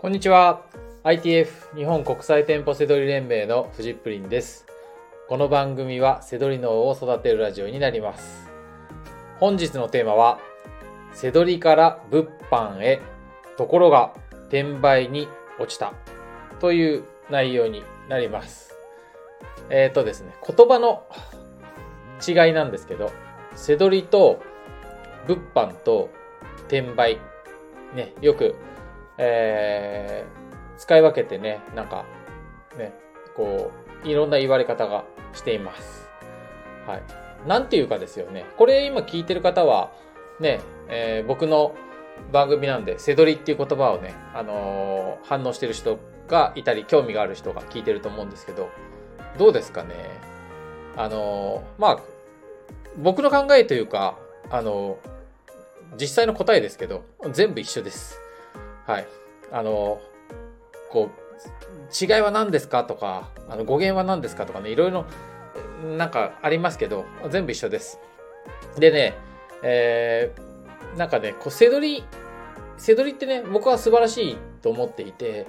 こんにちは。ITF 日本国際店舗セドリ連盟のフジップリンです。この番組はセドリ脳を育てるラジオになります。本日のテーマは、セドリから物販へ、ところが転売に落ちたという内容になります。えっ、ー、とですね、言葉の違いなんですけど、セドリと物販と転売、ね、よくえー、使い分けてね、なんか、ね、こう、いろんな言われ方がしています。はい。なんていうかですよね。これ今聞いてる方は、ね、えー、僕の番組なんで、せどりっていう言葉をね、あのー、反応してる人がいたり、興味がある人が聞いてると思うんですけど、どうですかね。あのー、まあ、僕の考えというか、あの実際の答えですけど、全部一緒です。はい。あの、こう、違いは何ですかとか、あの語源は何ですかとかね、いろいろ、なんかありますけど、全部一緒です。でね、えー、なんかね、こう、せどり、せどりってね、僕は素晴らしいと思っていて、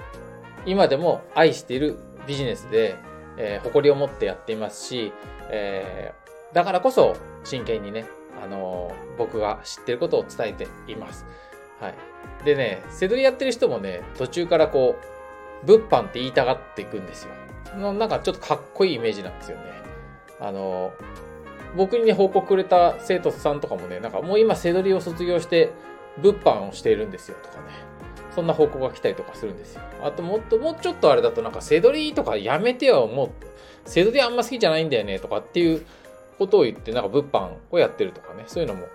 今でも愛しているビジネスで、えー、誇りを持ってやっていますし、えー、だからこそ真剣にね、あのー、僕が知ってることを伝えています。はい。でね、セドリやってる人もね、途中からこう、物販って言いたがっていくんですよ。なんかちょっとかっこいいイメージなんですよね。あの、僕にね、報告くれた生徒さんとかもね、なんかもう今セドリを卒業して、物販をしているんですよとかね。そんな報告が来たりとかするんですよ。あともっと、もうちょっとあれだとなんかセドリとかやめてよ、もう、セドリあんま好きじゃないんだよねとかっていうことを言って、なんか物販をやってるとかね、そういうのも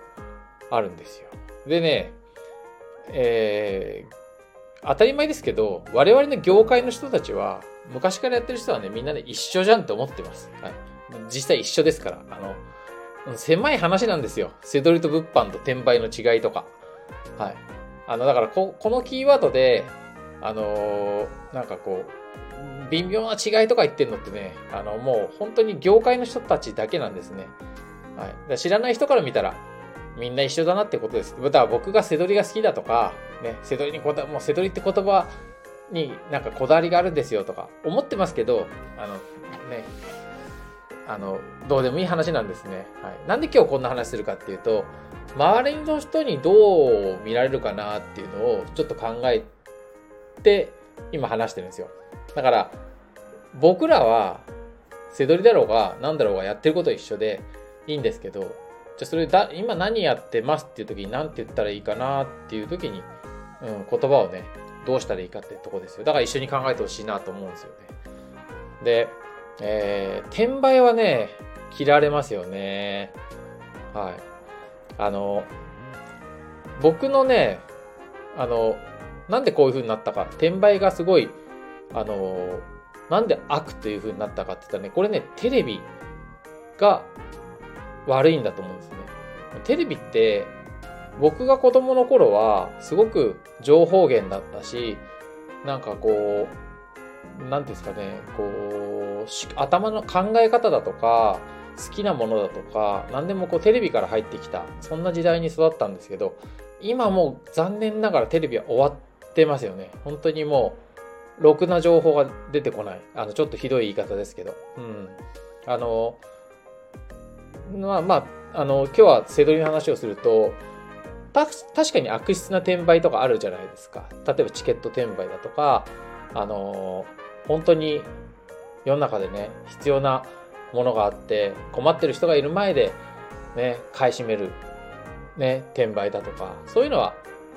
あるんですよ。でね、えー、当たり前ですけど、我々の業界の人たちは、昔からやってる人はね、みんなね、一緒じゃんって思ってます。はい。実際一緒ですから。あの、狭い話なんですよ。セドリと物販と転売の違いとか。はい。あの、だからこ、このキーワードで、あのー、なんかこう、微妙な違いとか言ってんのってね、あの、もう本当に業界の人たちだけなんですね。はい。知らない人から見たら、みんな一緒だなってことです。だから僕がセドリが好きだとか、ね、セドリにこだ、もうセドリって言葉になんかこだわりがあるんですよとか思ってますけど、あの、ね、あの、どうでもいい話なんですね。はい。なんで今日こんな話するかっていうと、周りの人にどう見られるかなっていうのをちょっと考えて今話してるんですよ。だから、僕らは、セドリだろうが何だろうがやってること一緒でいいんですけど、じゃそれだ、今何やってますっていう時に何て言ったらいいかなっていう時に、うん、言葉をね、どうしたらいいかってとこですよ。だから一緒に考えてほしいなと思うんですよね。で、えー、転売はね、切られますよね。はい。あの、僕のね、あの、なんでこういう風になったか、転売がすごい、あの、なんで悪という風になったかって言ったらね、これね、テレビが悪いんだと思うんですね。テレビって僕が子供の頃はすごく情報源だったし、なんかこう、なんですかね、こう、頭の考え方だとか、好きなものだとか、何でもこうテレビから入ってきた、そんな時代に育ったんですけど、今もう残念ながらテレビは終わってますよね。本当にもう、ろくな情報が出てこない。あの、ちょっとひどい言い方ですけど。うん。あの、まあまあ、あの、今日はセドリの話をすると、た確かに悪質な転売とかあるじゃないですか。例えばチケット転売だとか、あの、本当に世の中でね、必要なものがあって、困ってる人がいる前で、ね、買い占める、ね、転売だとか、そういうのは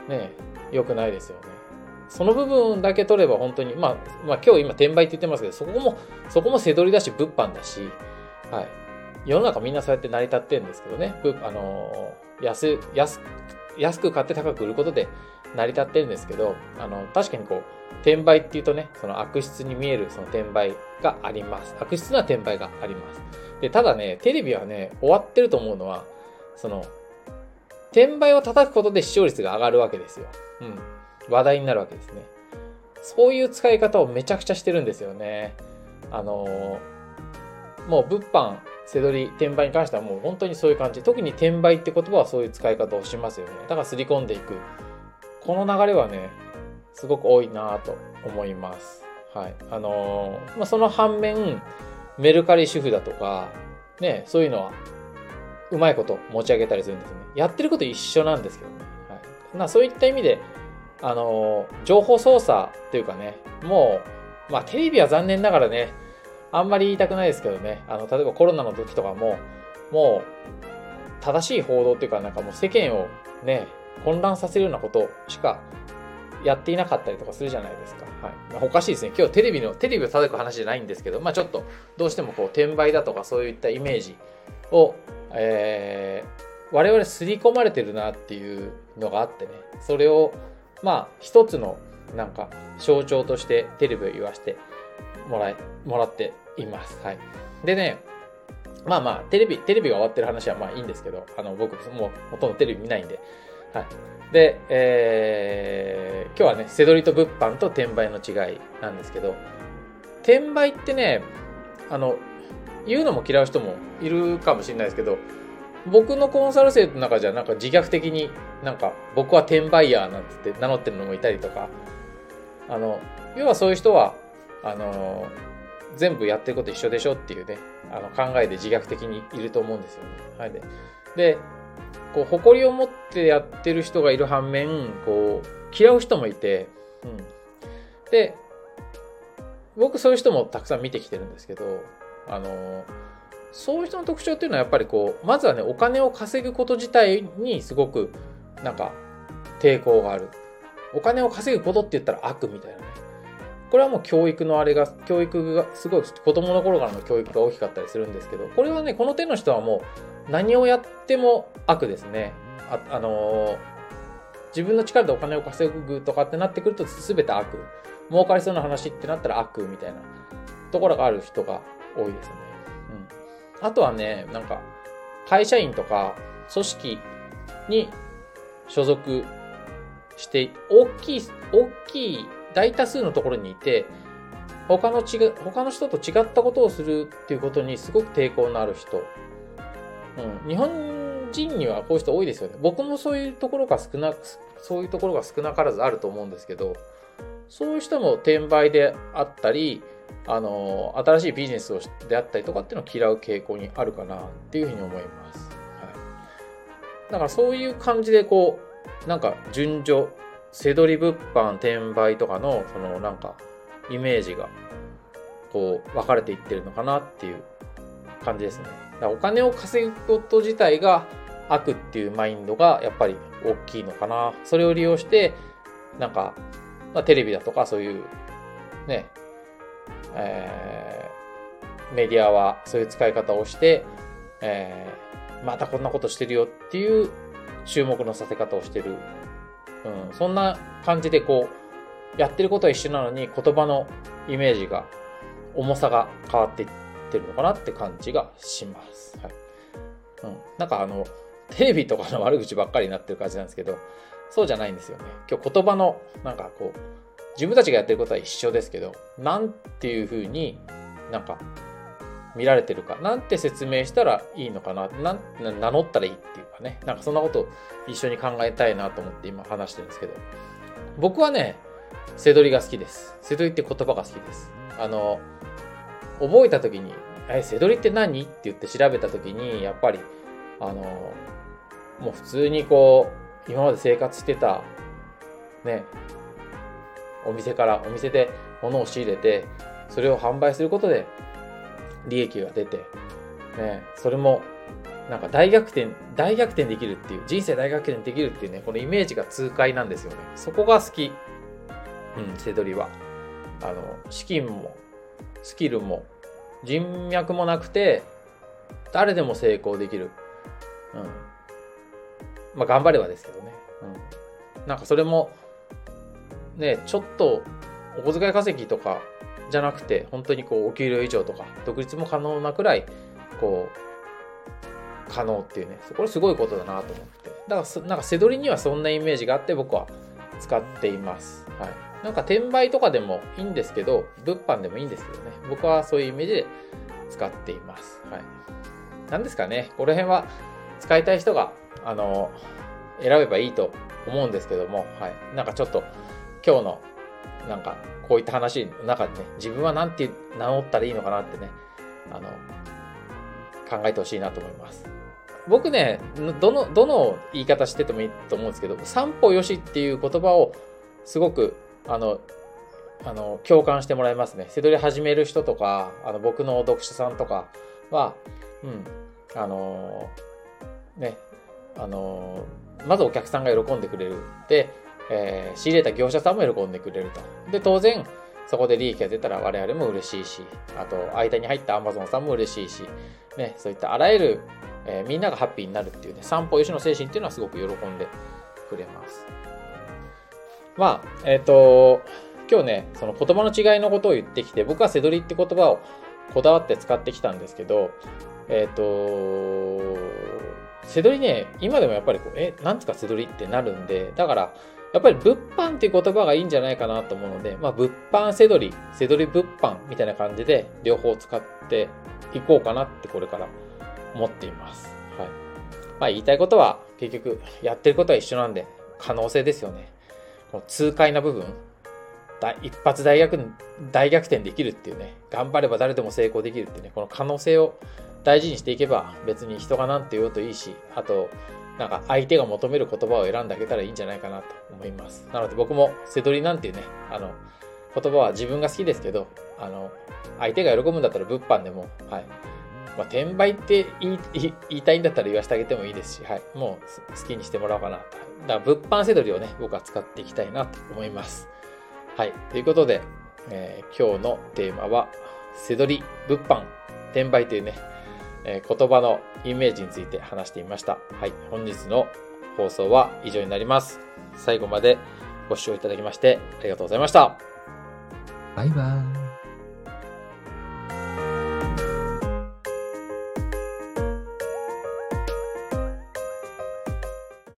ね、良くないですよね。その部分だけ取れば本当に、まあ、まあ今日今転売って言ってますけど、そこも、そこもせどりだし、物販だし、はい。世の中みんなそうやって成り立ってるんですけどね、あの安安安く買って高く売ることで成り立ってるんですけど、あの確かにこう転売っていうとね、その悪質に見えるその転売があります。悪質な転売があります。でただね、テレビはね、終わってると思うのは、その転売を叩くことで視聴率が上がるわけですよ。うん。話題になるわけですね。そういう使い方をめちゃくちゃしてるんですよね。あのもう物販せどり、転売に関してはもう本当にそういう感じ。特に転売って言葉はそういう使い方をしますよね。だから刷り込んでいく。この流れはね、すごく多いなと思います。はい。あのー、まあ、その反面、メルカリ主婦だとか、ね、そういうのは、うまいこと持ち上げたりするんですね。やってること一緒なんですけどね。はい。まあ、そういった意味で、あのー、情報操作っていうかね、もう、まあ、テレビは残念ながらね、あんまり言いたくないですけどね、あの、例えばコロナの時とかも、もう、正しい報道っていうか、なんかもう世間をね、混乱させるようなことしかやっていなかったりとかするじゃないですか。はい。おかしいですね。今日テレビの、テレビを叩く話じゃないんですけど、まあちょっと、どうしてもこう、転売だとかそういったイメージを、えー、我々刷り込まれてるなっていうのがあってね、それを、まあ一つの、なんか、象徴としてテレビを言わしてもらえ、もらっています。はい。でね、まあまあ、テレビ、テレビが終わってる話はまあいいんですけど、あの、僕もうほとんどテレビ見ないんで、はい。で、えー、今日はね、セドリと物販と転売の違いなんですけど、転売ってね、あの、言うのも嫌う人もいるかもしれないですけど、僕のコンサル生の中じゃなんか自虐的になんか僕は転売ヤーなんて名乗ってるのもいたりとか、あの、要はそういう人は、あの、全部やってること一緒でしょっていうね、あの考えで自虐的にいると思うんですよね。はい。で、でこう、誇りを持ってやってる人がいる反面、こう、嫌う人もいて、うん。で、僕そういう人もたくさん見てきてるんですけど、あの、そういう人の特徴っていうのはやっぱりこう、まずはね、お金を稼ぐこと自体にすごく、なんか、抵抗がある。お金を稼ぐことって言ったら悪みたいなね。これはもう教育のあれが、教育が、すごい子供の頃からの教育が大きかったりするんですけど、これはね、この手の人はもう何をやっても悪ですね。あ、あのー、自分の力でお金を稼ぐとかってなってくると全て悪。儲かりそうな話ってなったら悪みたいなところがある人が多いですね。うん。あとはね、なんか、会社員とか組織に所属して、大きい、大きい大多数のところにいて、他の違他の人と違ったことをするっていうことにすごく抵抗のある人。うん。日本人にはこういう人多いですよね。僕もそういうところが少な、そういうところが少なからずあると思うんですけど、そういう人も転売であったり、あの、新しいビジネスをであったりとかっていうのを嫌う傾向にあるかなっていうふうに思います。はい。だからそういう感じでこう、なんか順序せどり物販転売とかのそのなんかイメージがこう分かれていってるのかなっていう感じですね。だからお金を稼ぐこと自体が悪っていうマインドがやっぱり大きいのかな。それを利用してなんか、まあ、テレビだとかそういうね、えー、メディアはそういう使い方をして、えー、またこんなことしてるよっていう注目のさせ方をしてるうん、そんな感じでこう、やってることは一緒なのに言葉のイメージが、重さが変わっていってるのかなって感じがします。はい。うん。なんかあの、テレビとかの悪口ばっかりになってる感じなんですけど、そうじゃないんですよね。今日言葉の、なんかこう、自分たちがやってることは一緒ですけど、なんていう風になんか見られてるか、なんて説明したらいいのかな、なん名乗ったらいいっていうかね、なんかそんなこと一緒に考えたいなと思って今話してるんですけど、僕はね、せどりが好きです。せどりって言葉が好きです。あの、覚えた時に、え、せどりって何？って言って調べた時に、やっぱり、あの、もう普通にこう、今まで生活してた、ね、お店から、お店で物を仕入れて、それを販売することで、利益が出て、ね、それもなんか大逆転、大逆転できるっていう、人生大逆転できるっていうね、このイメージが痛快なんですよね。そこが好き。うん、セドリは。あの、資金も、スキルも、人脈もなくて、誰でも成功できる。うん。まあ、頑張ればですけどね。うん。なんかそれも、ね、ちょっと、お小遣い稼ぎとかじゃなくて、本当にこう、お給料以上とか、独立も可能なくらい、こう、可能っていうね、これすごいことだなと思って。だから、なんか、せどりにはそんなイメージがあって僕は使っています。はい。なんか、転売とかでもいいんですけど、物販でもいいんですけどね、僕はそういうイメージで使っています。はい。なんですかね、この辺は使いたい人が、あの、選べばいいと思うんですけども、はい。なんかちょっと、今日のなんかこういった話の中でね、自分は何て名乗ったらいいのかなってね、あの、考えてほしいなと思います。僕ね、どの、どの言い方しててもいいと思うんですけど、散歩よしっていう言葉をすごく、あの、あの、共感してもらいますね。背取り始める人とか、あの、僕の読者さんとかは、うん、あのね、あのまずお客さんが喜んでくれる。で、えー、仕入れた業者さんも喜んでくれると。で、当然、そこで利益が出たら我々も嬉しいし、あと、間に入った Amazon さんも嬉しいし、ね、そういったあらゆる、えー、みんながハッピーになるっていうね、散歩よしの精神っていうのはすごく喜んでくれます。まあ、えっ、ー、と、今日ね、その言葉の違いのことを言ってきて、僕はせどりって言葉をこだわって使ってきたんですけど、えっ、ー、と、せどりね、今でもやっぱりこう、え、なんつかせどりってなるんで、だから、やっぱり物販っていう言葉がいいんじゃないかなと思うので、まあ、物販せどり、せどり物販みたいな感じで両方使っていこうかなってこれから思っています。はい。まあ、言いたいことは結局やってることは一緒なんで、可能性ですよね。この痛快な部分、一発大逆大逆転できるっていうね、頑張れば誰でも成功できるっていうね、この可能性を大事にしていけば別に人が何て言おうといいし、あと、なんか相手が求める言葉を選んであげたらいいんじゃないかなと思います。なので僕もせどりなんていうね、あの、言葉は自分が好きですけど、あの、相手が喜ぶんだったら物販でも、はい。まあ、転売って言い たいんだったら言わせてあげてもいいですし、はい。もう好きにしてもらおうかなと。だから物販せどりをね、僕は使っていきたいなと思います。はい。ということで、えー、今日のテーマは、せどり、物販、転売というね、えー、言葉のイメージについて話してみました。はい。本日の放送は以上になります。最後までご視聴いただきましてありがとうございました。バイバイ。